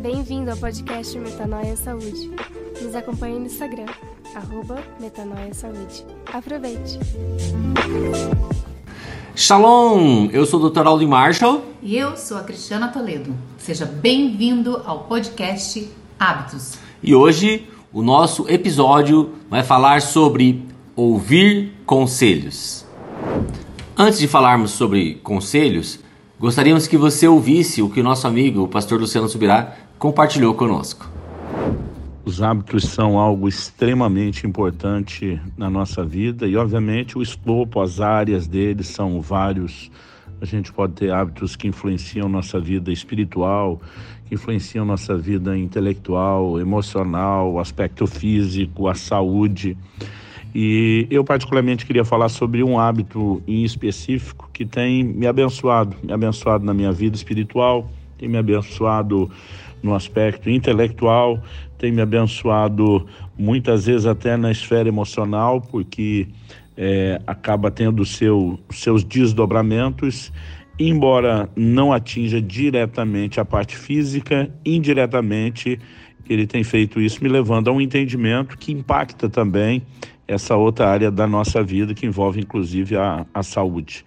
Bem-vindo ao podcast Metanoia Saúde. Nos acompanhe no Instagram, arroba Metanoia Saúde. Aproveite! Shalom! Eu sou o Dr. Aldi Marshall. E eu sou a Cristiana Toledo. Seja bem-vindo ao podcast Hábitos. E hoje o nosso episódio vai falar sobre ouvir conselhos. Antes de falarmos sobre conselhos, gostaríamos que você ouvisse o que o nosso amigo, o pastor Luciano Subirá, compartilhou conosco. Os hábitos são algo extremamente importante na nossa vida e, obviamente, o escopo, as áreas deles são vários. A gente pode ter hábitos que influenciam nossa vida espiritual, que influenciam nossa vida intelectual, emocional, aspecto físico, a saúde. E eu, particularmente, queria falar sobre um hábito em específico que tem me abençoado, me abençoado na minha vida espiritual, tem me abençoado no aspecto intelectual, tem me abençoado muitas vezes até na esfera emocional, porque é, acaba tendo seu, seus desdobramentos, embora não atinja diretamente a parte física, indiretamente ele tem feito isso, me levando a um entendimento que impacta também essa outra área da nossa vida, que envolve inclusive a, a saúde.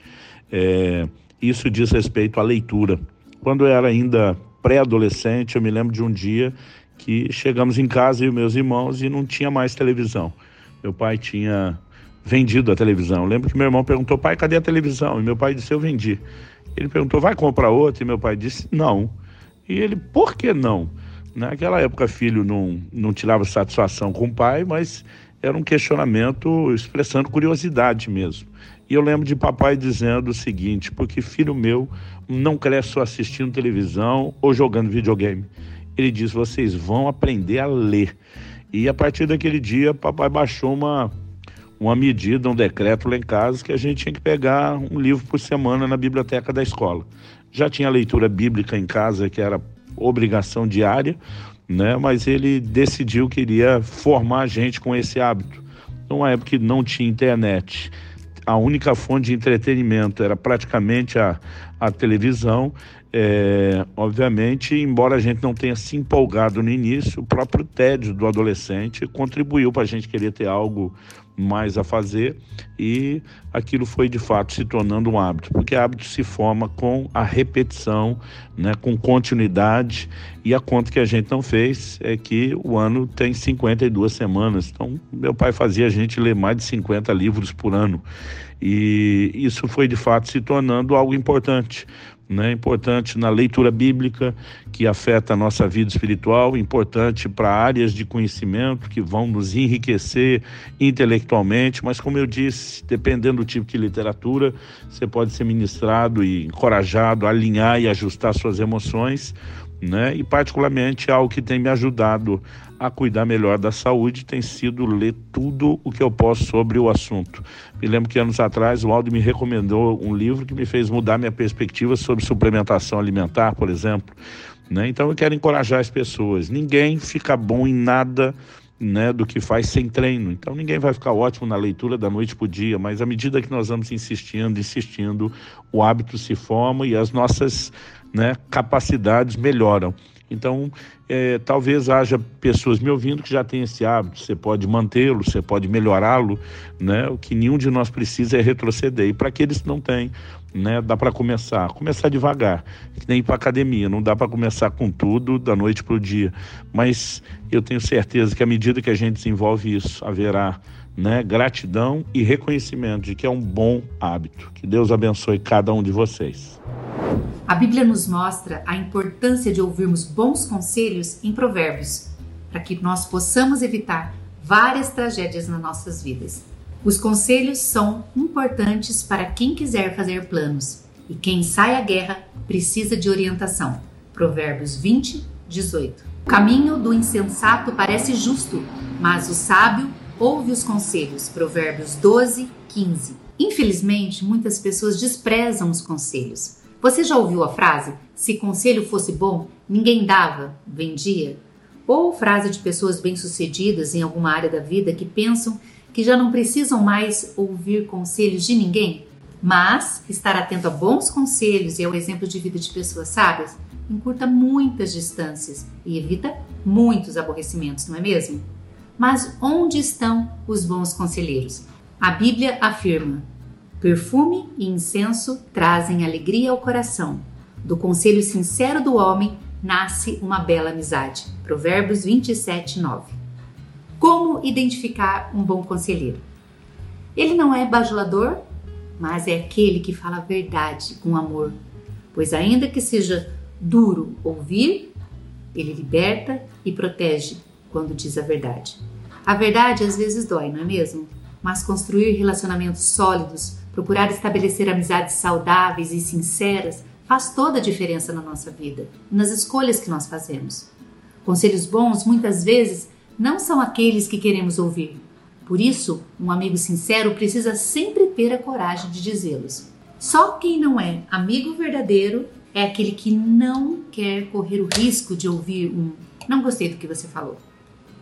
É, isso diz respeito à leitura. Quando eu era ainda pré-adolescente, eu me lembro de um dia que chegamos em casa e meus irmãos e não tinha mais televisão. Meu pai tinha vendido a televisão. Eu lembro que meu irmão perguntou, pai, cadê a televisão? E meu pai disse, eu vendi. Ele perguntou, vai comprar outra? E meu pai disse, não. E ele, por que não? Naquela época, filho não, não tirava satisfação com o pai, mas era um questionamento expressando curiosidade mesmo. E eu lembro de papai dizendo o seguinte: porque filho meu não cresce só assistindo televisão ou jogando videogame. Ele diz: vocês vão aprender a ler. E a partir daquele dia, papai baixou uma, uma medida, um decreto lá em casa que a gente tinha que pegar um livro por semana na biblioteca da escola. Já tinha leitura bíblica em casa, que era obrigação diária, né? mas ele decidiu que iria formar a gente com esse hábito. Numa época que não tinha internet, a única fonte de entretenimento era praticamente a, a televisão. É, obviamente, embora a gente não tenha se empolgado no início, o próprio tédio do adolescente contribuiu para a gente querer ter algo mais a fazer e aquilo foi de fato se tornando um hábito, porque hábito se forma com a repetição, né, com continuidade e a conta que a gente não fez é que o ano tem 52 semanas, então meu pai fazia a gente ler mais de 50 livros por ano. E isso foi de fato se tornando algo importante, né, importante na leitura bíblica, que afeta a nossa vida espiritual, importante para áreas de conhecimento que vão nos enriquecer intelectualmente, mas como eu disse, dependendo do tipo de literatura, você pode ser ministrado e encorajado a alinhar e ajustar suas emoções, né? E particularmente algo que tem me ajudado a cuidar melhor da saúde tem sido ler tudo o que eu posso sobre o assunto. Me lembro que anos atrás o Aldo me recomendou um livro que me fez mudar minha perspectiva sobre suplementação alimentar, por exemplo. Né? Então eu quero encorajar as pessoas. Ninguém fica bom em nada né, do que faz sem treino. Então ninguém vai ficar ótimo na leitura da noite para o dia, mas à medida que nós vamos insistindo, insistindo, o hábito se forma e as nossas né, capacidades melhoram. Então, é, talvez haja pessoas me ouvindo que já têm esse hábito, você pode mantê-lo, você pode melhorá-lo, né? O que nenhum de nós precisa é retroceder. E para aqueles que não têm, né, dá para começar, começar devagar, que nem ir para academia, não dá para começar com tudo da noite para o dia, mas eu tenho certeza que à medida que a gente desenvolve isso, haverá né, gratidão e reconhecimento de que é um bom hábito. Que Deus abençoe cada um de vocês. A Bíblia nos mostra a importância de ouvirmos bons conselhos em Provérbios, para que nós possamos evitar várias tragédias nas nossas vidas. Os conselhos são importantes para quem quiser fazer planos, e quem sai à guerra precisa de orientação. Provérbios 20, 18. O caminho do insensato parece justo, mas o sábio ouve os conselhos. Provérbios 12, 15. Infelizmente, muitas pessoas desprezam os conselhos. Você já ouviu a frase: se conselho fosse bom, ninguém dava, vendia? Ou frase de pessoas bem-sucedidas em alguma área da vida que pensam que já não precisam mais ouvir conselhos de ninguém? Mas estar atento a bons conselhos e ao exemplo de vida de pessoas sábias encurta muitas distâncias e evita muitos aborrecimentos, não é mesmo? Mas onde estão os bons conselheiros? A Bíblia afirma: perfume e incenso trazem alegria ao coração. Do conselho sincero do homem nasce uma bela amizade. Provérbios 27, 9. Como identificar um bom conselheiro? Ele não é bajulador, mas é aquele que fala a verdade com amor, pois ainda que seja duro ouvir, ele liberta e protege quando diz a verdade. A verdade às vezes dói, não é mesmo? Mas construir relacionamentos sólidos, procurar estabelecer amizades saudáveis e sinceras faz toda a diferença na nossa vida, nas escolhas que nós fazemos. Conselhos bons muitas vezes não são aqueles que queremos ouvir. Por isso, um amigo sincero precisa sempre ter a coragem de dizê-los. Só quem não é amigo verdadeiro é aquele que não quer correr o risco de ouvir um não gostei do que você falou.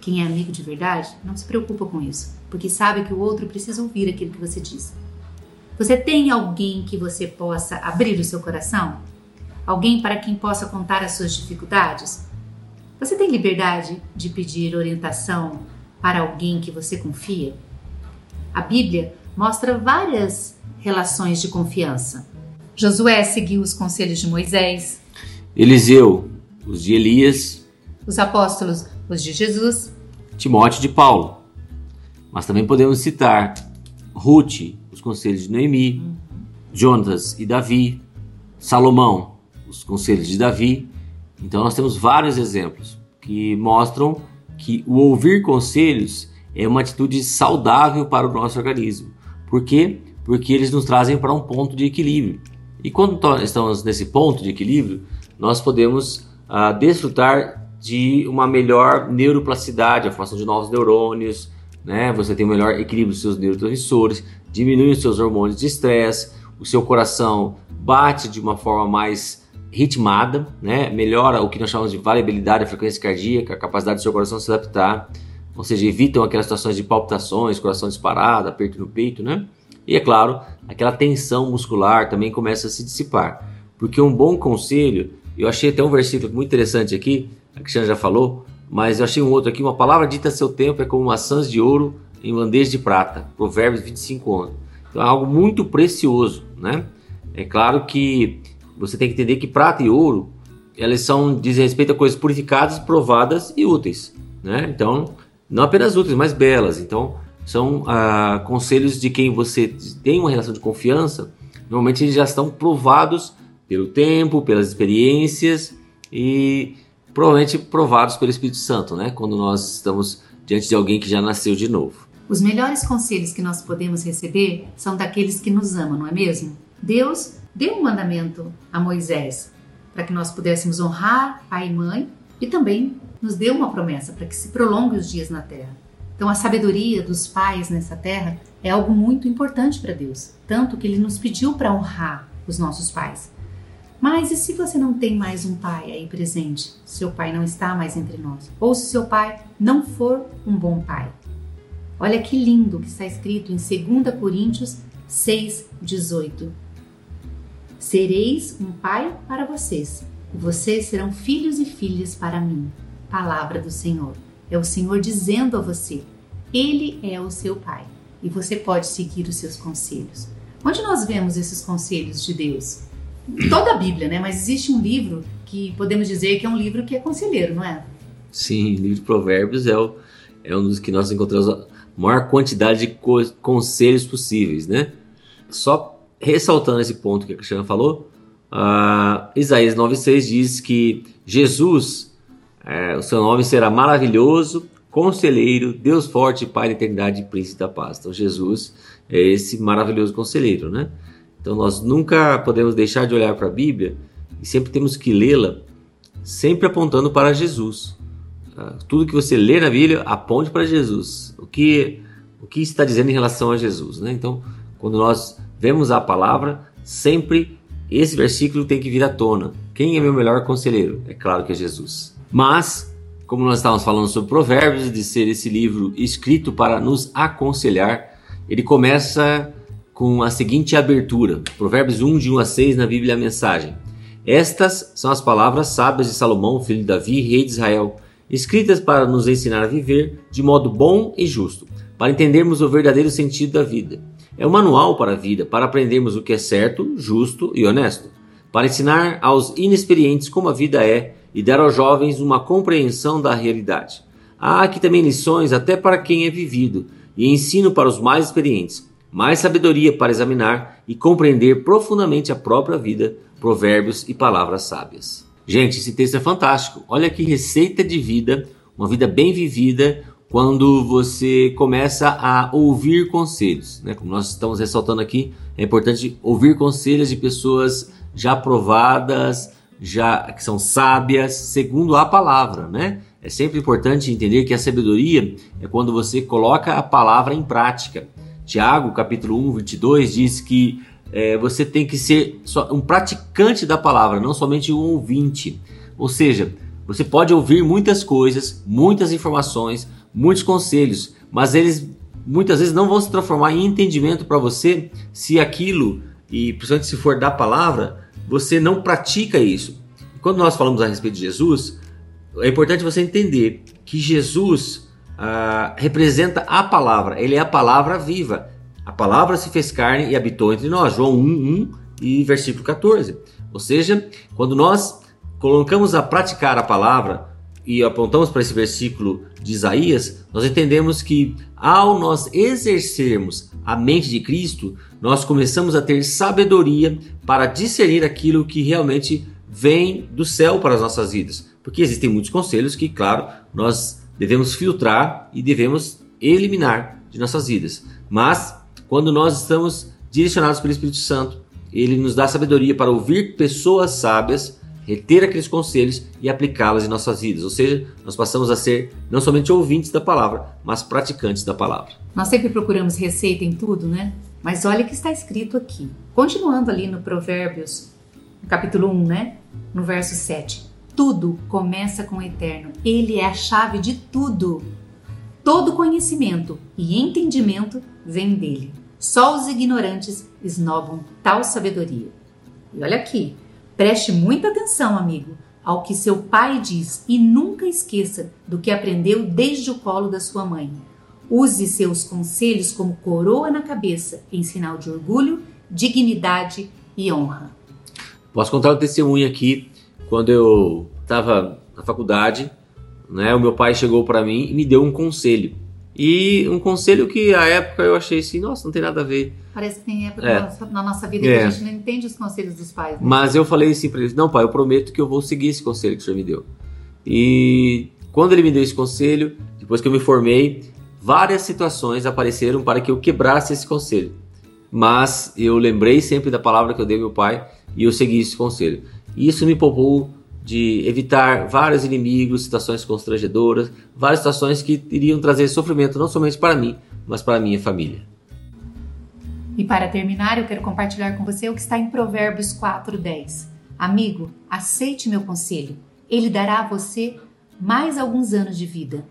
Quem é amigo de verdade não se preocupa com isso, porque sabe que o outro precisa ouvir aquilo que você diz. Você tem alguém que você possa abrir o seu coração? Alguém para quem possa contar as suas dificuldades? Você tem liberdade de pedir orientação para alguém que você confia? A Bíblia mostra várias relações de confiança. Josué seguiu os conselhos de Moisés. Eliseu, os de Elias. Os apóstolos, os de Jesus. Timóteo de Paulo. Mas também podemos citar Ruth, os conselhos de Noemi, uhum. Jonas e Davi, Salomão, os conselhos de Davi. Então nós temos vários exemplos que mostram que o ouvir conselhos é uma atitude saudável para o nosso organismo. Por quê? Porque eles nos trazem para um ponto de equilíbrio. E quando estamos nesse ponto de equilíbrio, nós podemos ah, desfrutar de uma melhor neuroplasticidade, a formação de novos neurônios, né? Você tem um melhor equilíbrio dos seus neurotransmissores, diminui os seus hormônios de estresse, o seu coração bate de uma forma mais ritmada, né? Melhora o que nós chamamos de variabilidade da frequência cardíaca, a capacidade do seu coração se adaptar, ou seja, evitam aquelas situações de palpitações, coração disparado, aperto no peito, né? E é claro, aquela tensão muscular também começa a se dissipar. Porque um bom conselho, eu achei até um versículo muito interessante aqui, a Cristiana já falou, mas eu achei um outro aqui, uma palavra dita a seu tempo é como maçãs de ouro em bandeja de prata, Provérbios 25, 11. Então é algo muito precioso, né? É claro que você tem que entender que prata e ouro, elas são, dizem respeito a coisas purificadas, provadas e úteis, né? Então, não apenas úteis, mas belas. Então, são ah, conselhos de quem você tem uma relação de confiança, normalmente eles já estão provados pelo tempo, pelas experiências e provavelmente provados pelo Espírito Santo, né? Quando nós estamos diante de alguém que já nasceu de novo. Os melhores conselhos que nós podemos receber são daqueles que nos amam, não é mesmo? Deus deu um mandamento a Moisés para que nós pudéssemos honrar pai e mãe e também nos deu uma promessa para que se prolongue os dias na terra. Então a sabedoria dos pais nessa terra é algo muito importante para Deus, tanto que ele nos pediu para honrar os nossos pais. Mas e se você não tem mais um pai aí presente? Seu pai não está mais entre nós? Ou se seu pai não for um bom pai? Olha que lindo que está escrito em 2 Coríntios 6,18. Sereis um pai para vocês, e vocês serão filhos e filhas para mim. Palavra do Senhor. É o Senhor dizendo a você: Ele é o seu pai e você pode seguir os seus conselhos. Onde nós vemos esses conselhos de Deus? Toda a Bíblia, né? Mas existe um livro que podemos dizer que é um livro que é conselheiro, não é? Sim, o livro de Provérbios é, o, é um dos que nós encontramos a maior quantidade de co conselhos possíveis, né? Só ressaltando esse ponto que a Cristiana falou, uh, Isaías 9,6 diz que Jesus, é, o seu nome será maravilhoso, conselheiro, Deus forte, Pai da eternidade e príncipe da paz. Então Jesus é esse maravilhoso conselheiro, né? Então nós nunca podemos deixar de olhar para a Bíblia e sempre temos que lê-la sempre apontando para Jesus. Ah, tudo que você lê na Bíblia aponte para Jesus. O que o que está dizendo em relação a Jesus, né? Então, quando nós vemos a palavra, sempre esse versículo tem que vir à tona. Quem é meu melhor conselheiro? É claro que é Jesus. Mas, como nós estávamos falando sobre Provérbios, de ser esse livro escrito para nos aconselhar, ele começa com a seguinte abertura: Provérbios 1, de 1 a 6 na Bíblia a Mensagem. Estas são as palavras sábias de Salomão, filho de Davi, rei de Israel, escritas para nos ensinar a viver de modo bom e justo, para entendermos o verdadeiro sentido da vida. É um manual para a vida, para aprendermos o que é certo, justo e honesto, para ensinar aos inexperientes como a vida é e dar aos jovens uma compreensão da realidade. Há aqui também lições até para quem é vivido e ensino para os mais experientes, mais sabedoria para examinar e compreender profundamente a própria vida, provérbios e palavras sábias. Gente, esse texto é fantástico. Olha que receita de vida, uma vida bem vivida, quando você começa a ouvir conselhos. Né? Como nós estamos ressaltando aqui, é importante ouvir conselhos de pessoas já aprovadas, já que são sábias, segundo a palavra, né? É sempre importante entender que a sabedoria é quando você coloca a palavra em prática. Tiago, capítulo 1, 22, diz que é, você tem que ser um praticante da palavra, não somente um ouvinte. Ou seja, você pode ouvir muitas coisas, muitas informações, muitos conselhos, mas eles muitas vezes não vão se transformar em entendimento para você se aquilo, e principalmente se for da palavra, você não pratica isso. Quando nós falamos a respeito de Jesus, é importante você entender que Jesus ah, representa a palavra, ele é a palavra viva. A palavra se fez carne e habitou entre nós. João 1, 1 e versículo 14. Ou seja, quando nós colocamos a praticar a palavra e apontamos para esse versículo de Isaías, nós entendemos que ao nós exercermos a mente de Cristo, nós começamos a ter sabedoria para discernir aquilo que realmente vem do céu para as nossas vidas. Porque existem muitos conselhos que, claro, nós devemos filtrar e devemos eliminar de nossas vidas. Mas, quando nós estamos direcionados pelo Espírito Santo, ele nos dá sabedoria para ouvir pessoas sábias, reter aqueles conselhos e aplicá-las em nossas vidas. Ou seja, nós passamos a ser não somente ouvintes da palavra, mas praticantes da palavra. Nós sempre procuramos receita em tudo, né? Mas olha o que está escrito aqui. Continuando ali no Provérbios, no capítulo 1, né? No verso 7. Tudo começa com o eterno. Ele é a chave de tudo. Todo conhecimento e entendimento vem dele. Só os ignorantes esnobam tal sabedoria. E olha aqui, preste muita atenção, amigo, ao que seu pai diz e nunca esqueça do que aprendeu desde o colo da sua mãe. Use seus conselhos como coroa na cabeça, em sinal de orgulho, dignidade e honra. Posso contar um testemunho aqui quando eu estava na faculdade, né, o meu pai chegou para mim e me deu um conselho. E um conselho que à época eu achei assim, nossa, não tem nada a ver. Parece que tem época é. na nossa vida é. que a gente não entende os conselhos dos pais. Né? Mas eu falei assim para ele, não pai, eu prometo que eu vou seguir esse conselho que o senhor me deu. E quando ele me deu esse conselho, depois que eu me formei, várias situações apareceram para que eu quebrasse esse conselho. Mas eu lembrei sempre da palavra que eu dei ao meu pai e eu segui esse conselho. E isso me poupou de evitar vários inimigos, situações constrangedoras, várias situações que iriam trazer sofrimento não somente para mim, mas para minha família. E para terminar, eu quero compartilhar com você o que está em Provérbios 4:10. Amigo, aceite meu conselho. Ele dará a você mais alguns anos de vida.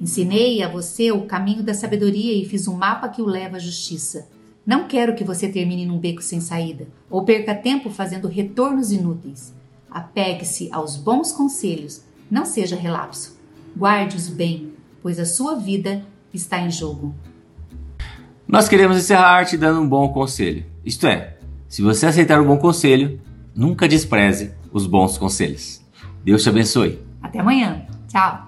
Ensinei a você o caminho da sabedoria e fiz um mapa que o leva à justiça. Não quero que você termine num beco sem saída ou perca tempo fazendo retornos inúteis. Apegue-se aos bons conselhos, não seja relapso. Guarde-os bem, pois a sua vida está em jogo. Nós queremos encerrar te dando um bom conselho. Isto é, se você aceitar um bom conselho, nunca despreze os bons conselhos. Deus te abençoe. Até amanhã. Tchau.